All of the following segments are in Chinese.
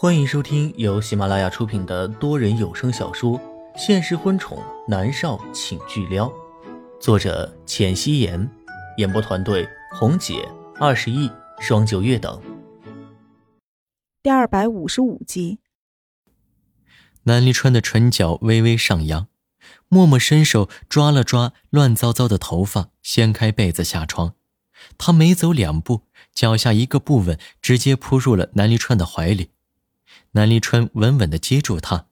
欢迎收听由喜马拉雅出品的多人有声小说《现实婚宠男少请巨撩》，作者：浅汐颜，演播团队：红姐、二十亿、双九月等。第二百五十五集，南离川的唇角微微上扬，默默伸手抓了抓乱糟糟的头发，掀开被子下床。他没走两步，脚下一个不稳，直接扑入了南离川的怀里。南离川稳稳地接住他，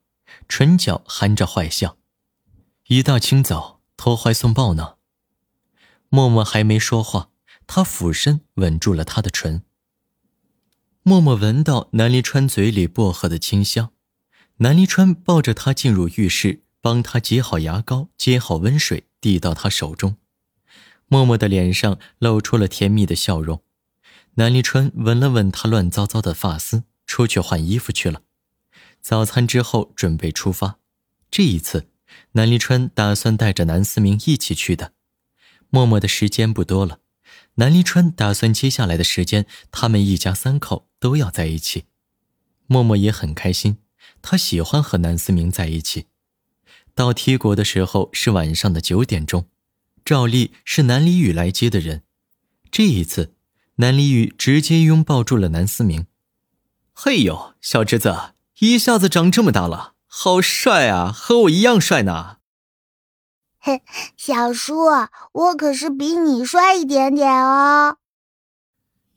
唇角含着坏笑。一大清早投怀送抱呢。默默还没说话，他俯身吻住了他的唇。默默闻到南离川嘴里薄荷的清香，南离川抱着他进入浴室，帮他挤好牙膏，接好温水，递到他手中。默默的脸上露出了甜蜜的笑容。南离川吻了吻他乱糟糟的发丝。出去换衣服去了。早餐之后准备出发。这一次，南离川打算带着南思明一起去的。默默的时间不多了，南离川打算接下来的时间，他们一家三口都要在一起。默默也很开心，他喜欢和南思明在一起。到梯国的时候是晚上的九点钟，照例是南离宇来接的人。这一次，南离宇直接拥抱住了南思明。嘿呦，小侄子一下子长这么大了，好帅啊，和我一样帅呢。嘿，小叔，我可是比你帅一点点哦。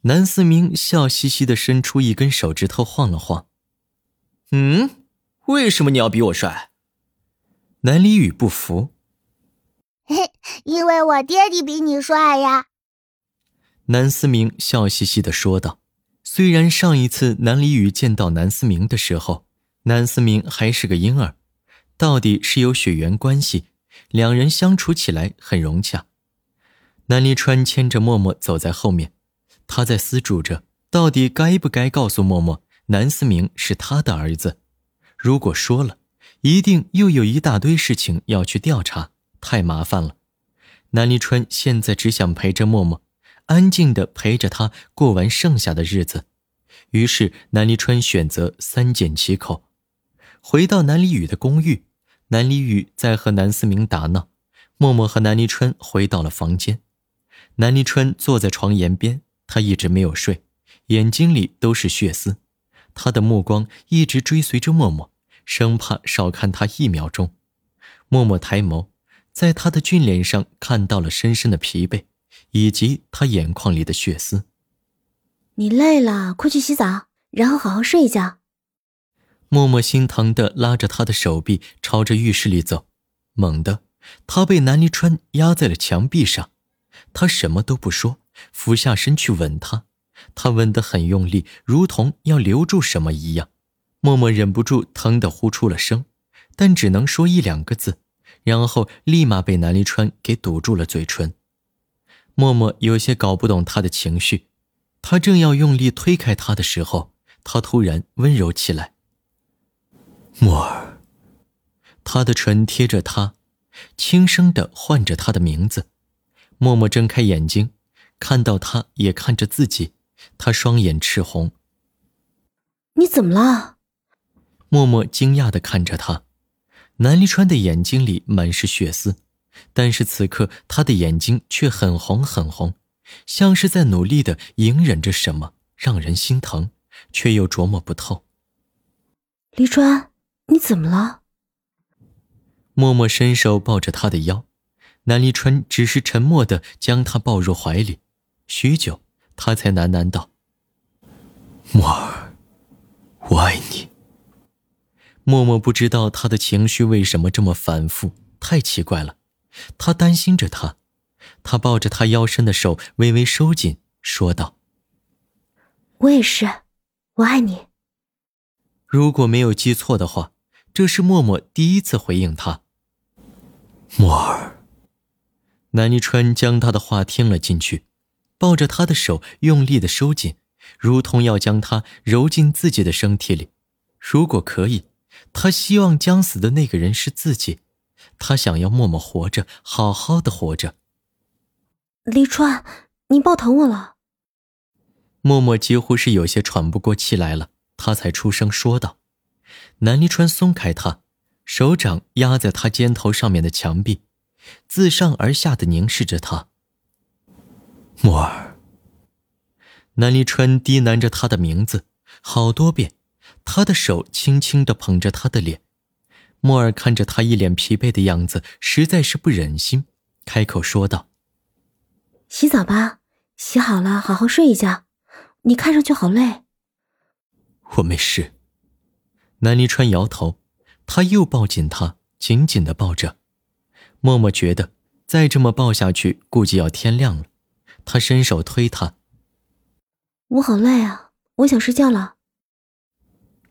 南思明笑嘻嘻的伸出一根手指头晃了晃。嗯，为什么你要比我帅？南离宇不服。嘿，因为我爹地比你帅呀。南思明笑嘻嘻的说道。虽然上一次南离宇见到南思明的时候，南思明还是个婴儿，到底是有血缘关系，两人相处起来很融洽。南离川牵着默默走在后面，他在思忖着，到底该不该告诉默默南思明是他的儿子。如果说了，一定又有一大堆事情要去调查，太麻烦了。南离川现在只想陪着默默。安静的陪着他过完剩下的日子，于是南离川选择三缄其口，回到南离宇的公寓。南离宇在和南思明打闹，默默和南离川回到了房间。南离川坐在床沿边，他一直没有睡，眼睛里都是血丝，他的目光一直追随着默默，生怕少看他一秒钟。默默抬眸，在他的俊脸上看到了深深的疲惫。以及他眼眶里的血丝。你累了，快去洗澡，然后好好睡一觉。默默心疼的拉着他的手臂朝着浴室里走，猛地，他被南离川压在了墙壁上。他什么都不说，俯下身去吻他。他吻得很用力，如同要留住什么一样。默默忍不住疼得呼出了声，但只能说一两个字，然后立马被南离川给堵住了嘴唇。默默有些搞不懂他的情绪，他正要用力推开他的时候，他突然温柔起来。默儿，他的唇贴着他，轻声的唤着他的名字。默默睁开眼睛，看到他也看着自己，他双眼赤红。你怎么了？默默惊讶的看着他，南离川的眼睛里满是血丝。但是此刻，他的眼睛却很红很红，像是在努力的隐忍着什么，让人心疼，却又琢磨不透。黎川，你怎么了？默默伸手抱着他的腰，南黎川只是沉默的将他抱入怀里，许久，他才喃喃道：“默儿，我爱你。”默默不知道他的情绪为什么这么反复，太奇怪了。他担心着他，他抱着他腰身的手微微收紧，说道：“我也是，我爱你。”如果没有记错的话，这是默默第一次回应他。默儿。南泥川将他的话听了进去，抱着他的手用力的收紧，如同要将他揉进自己的身体里。如果可以，他希望将死的那个人是自己。他想要默默活着，好好的活着。黎川，你抱疼我了。默默几乎是有些喘不过气来了，他才出声说道。南离川松开他，手掌压在他肩头上面的墙壁，自上而下的凝视着他。莫儿。南离川低喃着他的名字好多遍，他的手轻轻的捧着他的脸。莫儿看着他一脸疲惫的样子，实在是不忍心，开口说道：“洗澡吧，洗好了好好睡一觉。你看上去好累。”我没事。南离川摇头，他又抱紧他，紧紧的抱着。默默觉得再这么抱下去，估计要天亮了。他伸手推他：“我好累啊，我想睡觉了。”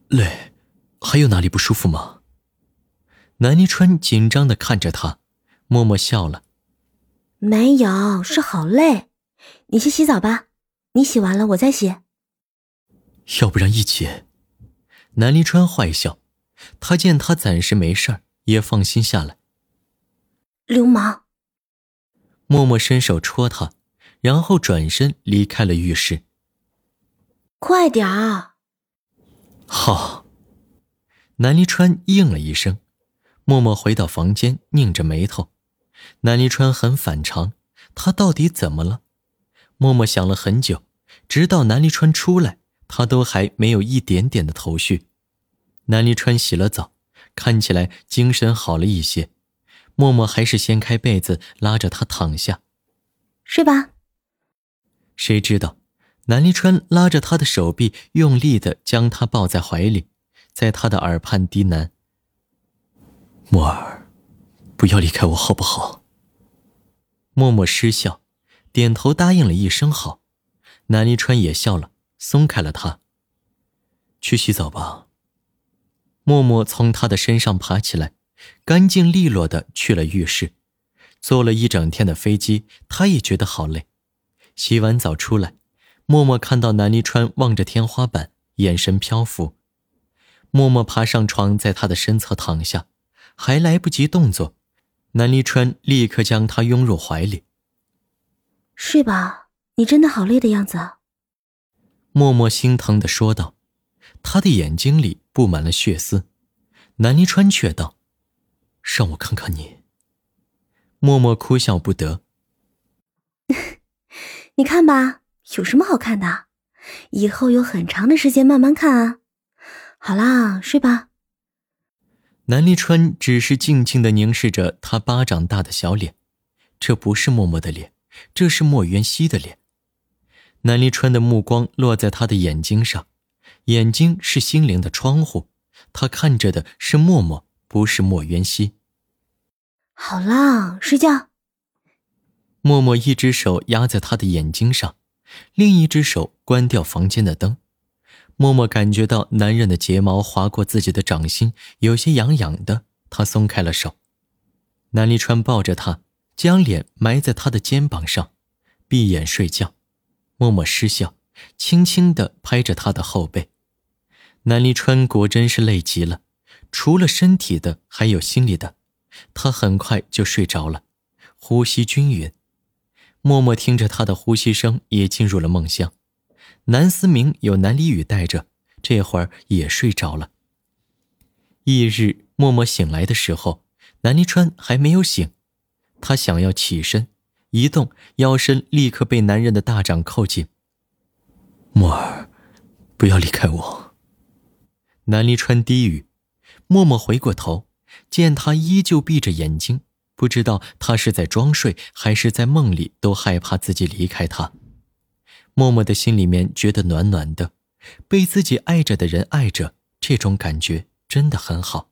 累？还有哪里不舒服吗？南泥川紧张的看着他，默默笑了。没有，是好累。你去洗澡吧，你洗完了我再洗。要不然一起？南离川坏笑，他见他暂时没事儿，也放心下来。流氓！默默伸手戳他，然后转身离开了浴室。快点儿！好。南离川应了一声。默默回到房间，拧着眉头。南离川很反常，他到底怎么了？默默想了很久，直到南离川出来，他都还没有一点点的头绪。南离川洗了澡，看起来精神好了一些。默默还是掀开被子，拉着他躺下，睡吧。谁知道，南离川拉着他的手臂，用力的将他抱在怀里，在他的耳畔低喃。默儿，不要离开我，好不好？默默失笑，点头答应了一声好。南离川也笑了，松开了他。去洗澡吧。默默从他的身上爬起来，干净利落的去了浴室。坐了一整天的飞机，他也觉得好累。洗完澡出来，默默看到南离川望着天花板，眼神漂浮。默默爬上床，在他的身侧躺下。还来不及动作，南离川立刻将她拥入怀里。睡吧，你真的好累的样子。默默心疼的说道，他的眼睛里布满了血丝。南离川却道：“让我看看你。”默默哭笑不得。你看吧，有什么好看的？以后有很长的时间慢慢看啊。好啦，睡吧。南离川只是静静的凝视着他巴掌大的小脸，这不是默默的脸，这是莫渊熙的脸。南离川的目光落在他的眼睛上，眼睛是心灵的窗户，他看着的是默默，不是莫渊熙。好啦，睡觉。默默一只手压在他的眼睛上，另一只手关掉房间的灯。默默感觉到男人的睫毛划过自己的掌心，有些痒痒的。他松开了手，南离川抱着他，将脸埋在他的肩膀上，闭眼睡觉。默默失笑，轻轻地拍着他的后背。南离川果真是累极了，除了身体的，还有心里的。他很快就睡着了，呼吸均匀。默默听着他的呼吸声，也进入了梦乡。南思明有南离雨带着，这会儿也睡着了。翌日，默默醒来的时候，南离川还没有醒。他想要起身，一动腰身立刻被男人的大掌扣紧。默儿，不要离开我。南离川低语。默默回过头，见他依旧闭着眼睛，不知道他是在装睡还是在梦里，都害怕自己离开他。默默的心里面觉得暖暖的，被自己爱着的人爱着，这种感觉真的很好。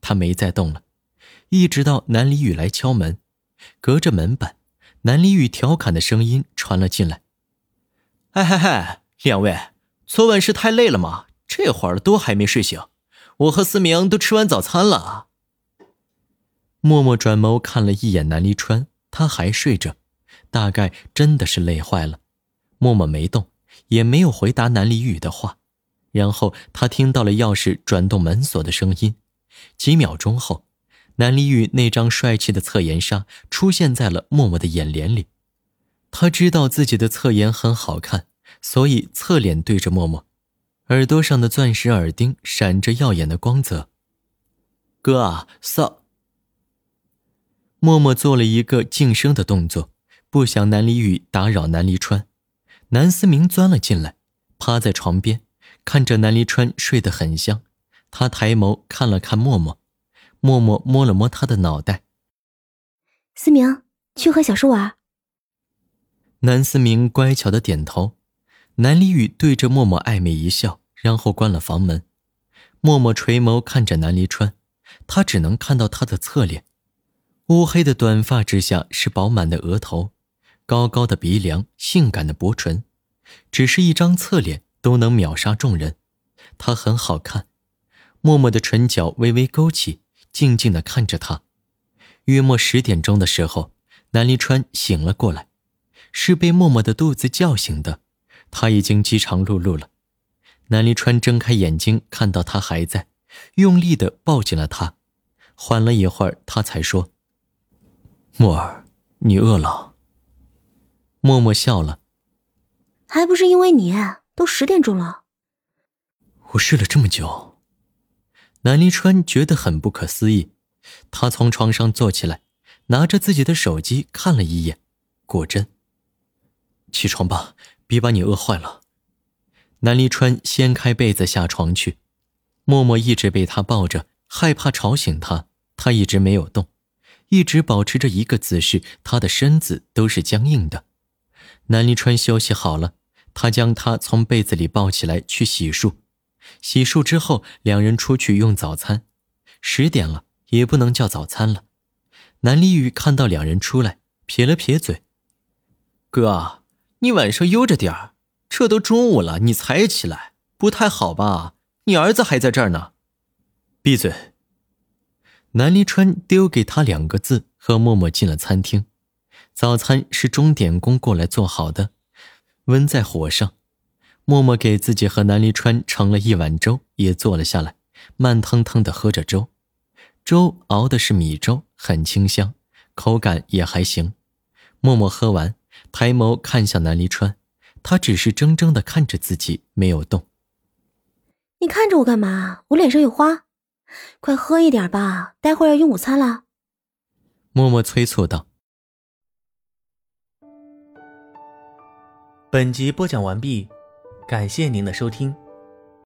他没再动了，一直到南离雨来敲门，隔着门板，南离雨调侃的声音传了进来：“哎嗨嗨，两位，昨晚是太累了吗？这会儿都还没睡醒，我和思明都吃完早餐了。”默默转眸看了一眼南离川，他还睡着，大概真的是累坏了。默默没动，也没有回答南离雨的话。然后他听到了钥匙转动门锁的声音。几秒钟后，南离雨那张帅气的侧颜杀出现在了默默的眼帘里。他知道自己的侧颜很好看，所以侧脸对着默默：“耳朵上的钻石耳钉闪着耀眼的光泽。哥啊，扫。默默做了一个噤声的动作，不想南离宇打扰南离川。南思明钻了进来，趴在床边，看着南离川睡得很香。他抬眸看了看默默，默默摸了摸他的脑袋。思明，去和小叔玩。南思明乖巧的点头。南离宇对着默默暧昧一笑，然后关了房门。默默垂眸看着南离川，他只能看到他的侧脸。乌黑的短发之下是饱满的额头，高高的鼻梁，性感的薄唇，只是一张侧脸都能秒杀众人。他很好看。默默的唇角微微勾起，静静的看着他。约莫十点钟的时候，南离川醒了过来，是被默默的肚子叫醒的。他已经饥肠辘辘了。南离川睁开眼睛，看到他还在，用力的抱紧了他。缓了一会儿，他才说。默儿，你饿了。默默笑了，还不是因为你，都十点钟了。我睡了这么久。南离川觉得很不可思议，他从床上坐起来，拿着自己的手机看了一眼，果真。起床吧，别把你饿坏了。南离川掀开被子下床去，默默一直被他抱着，害怕吵醒他，他一直没有动。一直保持着一个姿势，他的身子都是僵硬的。南离川休息好了，他将他从被子里抱起来去洗漱。洗漱之后，两人出去用早餐。十点了，也不能叫早餐了。南离宇看到两人出来，撇了撇嘴：“哥，你晚上悠着点儿，这都中午了，你才起来，不太好吧？你儿子还在这儿呢。”闭嘴。南离川丢给他两个字，和默默进了餐厅。早餐是钟点工过来做好的，温在火上。默默给自己和南离川盛了一碗粥，也坐了下来，慢腾腾的喝着粥。粥熬的是米粥，很清香，口感也还行。默默喝完，抬眸看向南离川，他只是怔怔的看着自己，没有动。你看着我干嘛？我脸上有花。快喝一点吧，待会儿要用午餐了。默默催促道。本集播讲完毕，感谢您的收听。